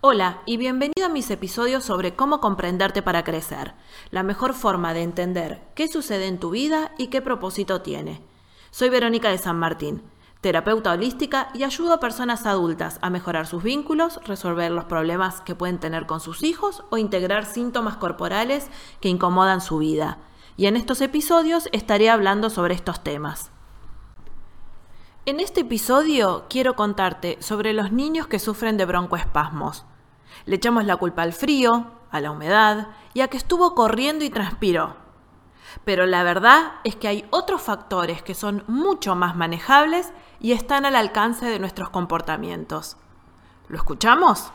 Hola y bienvenido a mis episodios sobre cómo comprenderte para crecer, la mejor forma de entender qué sucede en tu vida y qué propósito tiene. Soy Verónica de San Martín, terapeuta holística y ayudo a personas adultas a mejorar sus vínculos, resolver los problemas que pueden tener con sus hijos o integrar síntomas corporales que incomodan su vida. Y en estos episodios estaré hablando sobre estos temas. En este episodio quiero contarte sobre los niños que sufren de broncoespasmos. Le echamos la culpa al frío, a la humedad y a que estuvo corriendo y transpiró. Pero la verdad es que hay otros factores que son mucho más manejables y están al alcance de nuestros comportamientos. ¿Lo escuchamos?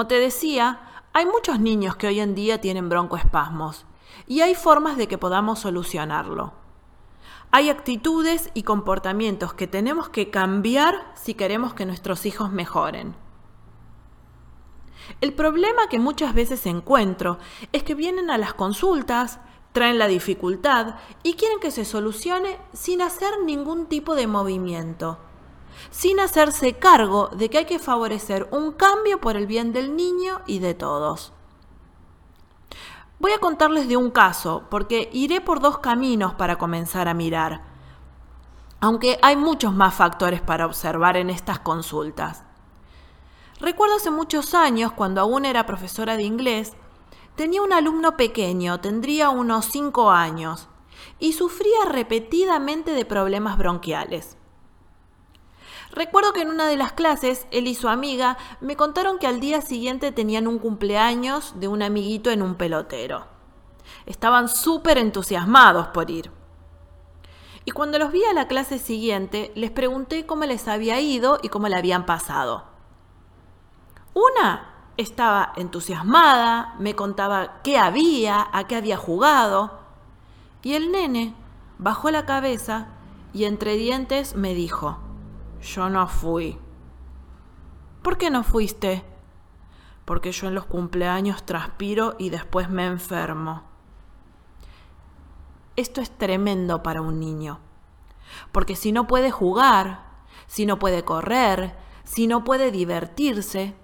Como te decía, hay muchos niños que hoy en día tienen broncoespasmos y hay formas de que podamos solucionarlo. Hay actitudes y comportamientos que tenemos que cambiar si queremos que nuestros hijos mejoren. El problema que muchas veces encuentro es que vienen a las consultas, traen la dificultad y quieren que se solucione sin hacer ningún tipo de movimiento sin hacerse cargo de que hay que favorecer un cambio por el bien del niño y de todos. Voy a contarles de un caso, porque iré por dos caminos para comenzar a mirar, aunque hay muchos más factores para observar en estas consultas. Recuerdo hace muchos años, cuando aún era profesora de inglés, tenía un alumno pequeño, tendría unos 5 años, y sufría repetidamente de problemas bronquiales. Recuerdo que en una de las clases, él y su amiga me contaron que al día siguiente tenían un cumpleaños de un amiguito en un pelotero. Estaban súper entusiasmados por ir. Y cuando los vi a la clase siguiente, les pregunté cómo les había ido y cómo le habían pasado. Una estaba entusiasmada, me contaba qué había, a qué había jugado. Y el nene bajó la cabeza y entre dientes me dijo, yo no fui. ¿Por qué no fuiste? Porque yo en los cumpleaños transpiro y después me enfermo. Esto es tremendo para un niño. Porque si no puede jugar, si no puede correr, si no puede divertirse,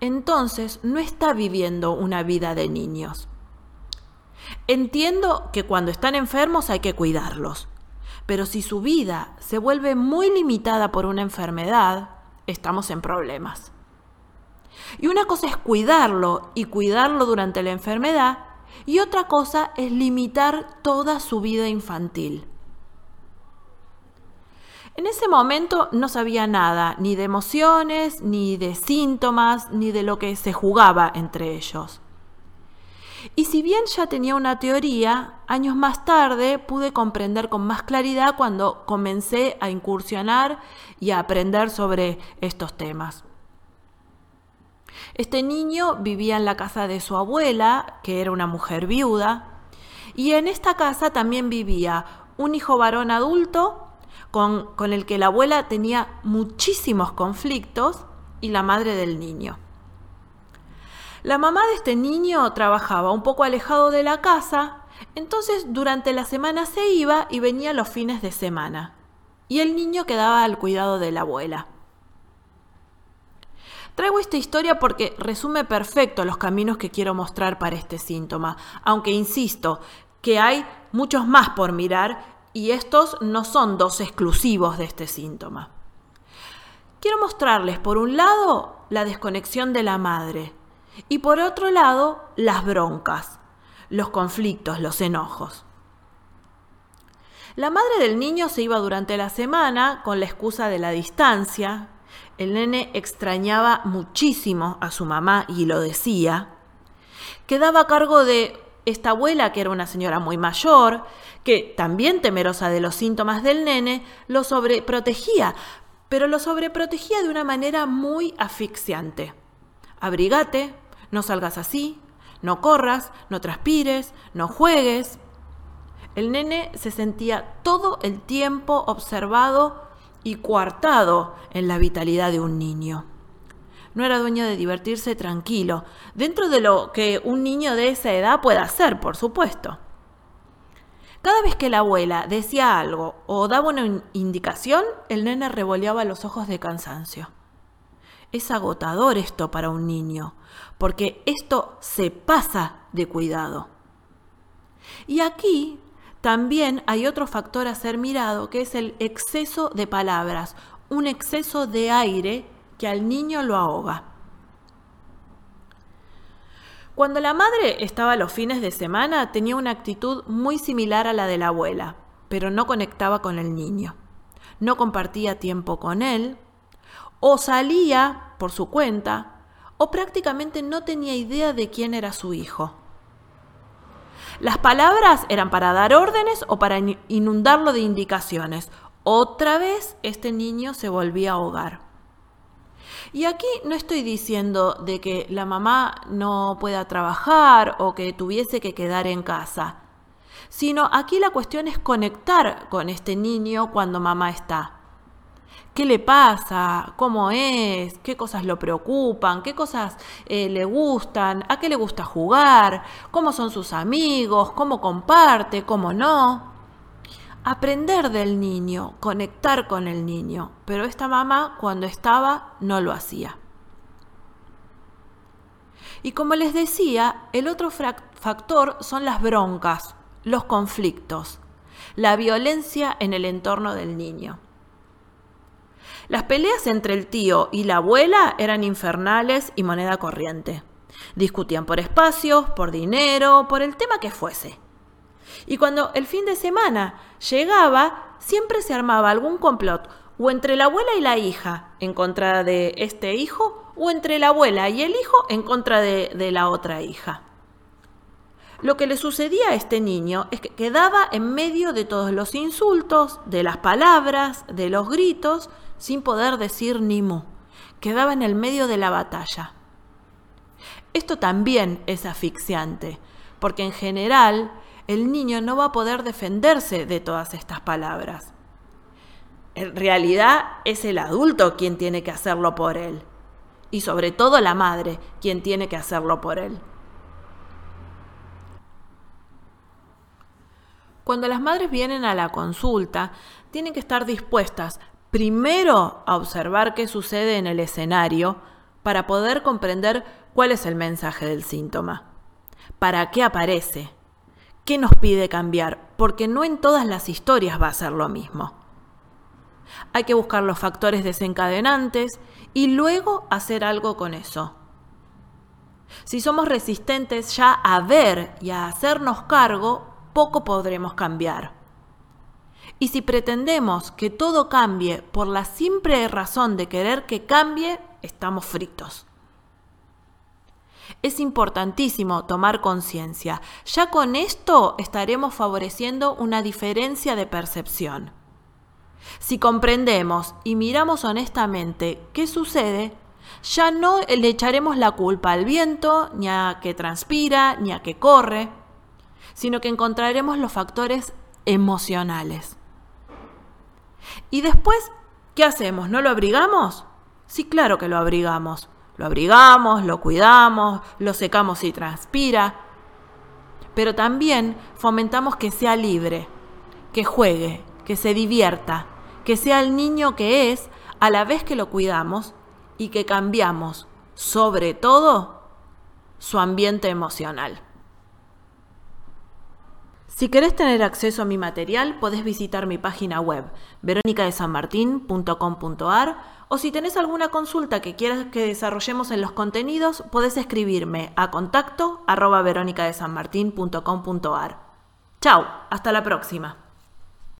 entonces no está viviendo una vida de niños. Entiendo que cuando están enfermos hay que cuidarlos, pero si su vida se vuelve muy limitada por una enfermedad, estamos en problemas. Y una cosa es cuidarlo y cuidarlo durante la enfermedad, y otra cosa es limitar toda su vida infantil. En ese momento no sabía nada, ni de emociones, ni de síntomas, ni de lo que se jugaba entre ellos. Y si bien ya tenía una teoría, años más tarde pude comprender con más claridad cuando comencé a incursionar y a aprender sobre estos temas. Este niño vivía en la casa de su abuela, que era una mujer viuda, y en esta casa también vivía un hijo varón adulto con, con el que la abuela tenía muchísimos conflictos y la madre del niño. La mamá de este niño trabajaba un poco alejado de la casa, entonces durante la semana se iba y venía los fines de semana, y el niño quedaba al cuidado de la abuela. Traigo esta historia porque resume perfecto los caminos que quiero mostrar para este síntoma, aunque insisto que hay muchos más por mirar y estos no son dos exclusivos de este síntoma. Quiero mostrarles, por un lado, la desconexión de la madre, y por otro lado, las broncas, los conflictos, los enojos. La madre del niño se iba durante la semana con la excusa de la distancia. El nene extrañaba muchísimo a su mamá y lo decía. Quedaba a cargo de esta abuela, que era una señora muy mayor, que también temerosa de los síntomas del nene, lo sobreprotegía, pero lo sobreprotegía de una manera muy asfixiante. Abrigate, no salgas así, no corras, no transpires, no juegues. El nene se sentía todo el tiempo observado y coartado en la vitalidad de un niño. No era dueño de divertirse tranquilo, dentro de lo que un niño de esa edad puede hacer, por supuesto. Cada vez que la abuela decía algo o daba una indicación, el nene revoleaba los ojos de cansancio. Es agotador esto para un niño, porque esto se pasa de cuidado. Y aquí también hay otro factor a ser mirado, que es el exceso de palabras, un exceso de aire que al niño lo ahoga. Cuando la madre estaba los fines de semana tenía una actitud muy similar a la de la abuela, pero no conectaba con el niño. No compartía tiempo con él, o salía por su cuenta, o prácticamente no tenía idea de quién era su hijo. Las palabras eran para dar órdenes o para inundarlo de indicaciones. Otra vez este niño se volvía a ahogar. Y aquí no estoy diciendo de que la mamá no pueda trabajar o que tuviese que quedar en casa, sino aquí la cuestión es conectar con este niño cuando mamá está qué le pasa, cómo es, qué cosas lo preocupan, qué cosas eh, le gustan, a qué le gusta jugar, cómo son sus amigos, cómo comparte, cómo no. Aprender del niño, conectar con el niño, pero esta mamá cuando estaba no lo hacía. Y como les decía, el otro factor son las broncas, los conflictos, la violencia en el entorno del niño. Las peleas entre el tío y la abuela eran infernales y moneda corriente. Discutían por espacios, por dinero, por el tema que fuese. Y cuando el fin de semana llegaba, siempre se armaba algún complot, o entre la abuela y la hija en contra de este hijo, o entre la abuela y el hijo en contra de, de la otra hija. Lo que le sucedía a este niño es que quedaba en medio de todos los insultos, de las palabras, de los gritos, sin poder decir ni mu. Quedaba en el medio de la batalla. Esto también es asfixiante, porque en general el niño no va a poder defenderse de todas estas palabras. En realidad es el adulto quien tiene que hacerlo por él, y sobre todo la madre quien tiene que hacerlo por él. Cuando las madres vienen a la consulta, tienen que estar dispuestas primero a observar qué sucede en el escenario para poder comprender cuál es el mensaje del síntoma, para qué aparece, qué nos pide cambiar, porque no en todas las historias va a ser lo mismo. Hay que buscar los factores desencadenantes y luego hacer algo con eso. Si somos resistentes ya a ver y a hacernos cargo, poco podremos cambiar. Y si pretendemos que todo cambie por la simple razón de querer que cambie, estamos fritos. Es importantísimo tomar conciencia. Ya con esto estaremos favoreciendo una diferencia de percepción. Si comprendemos y miramos honestamente qué sucede, ya no le echaremos la culpa al viento, ni a que transpira, ni a que corre, sino que encontraremos los factores emocionales. Y después, ¿qué hacemos? ¿No lo abrigamos? Sí, claro que lo abrigamos. Lo abrigamos, lo cuidamos, lo secamos si transpira. Pero también fomentamos que sea libre, que juegue, que se divierta, que sea el niño que es a la vez que lo cuidamos y que cambiamos, sobre todo, su ambiente emocional. Si querés tener acceso a mi material, podés visitar mi página web, veronicadesanmartin.com.ar, o si tenés alguna consulta que quieras que desarrollemos en los contenidos, podés escribirme a contacto arroba veronicadesanmartin.com.ar. Chao, hasta la próxima.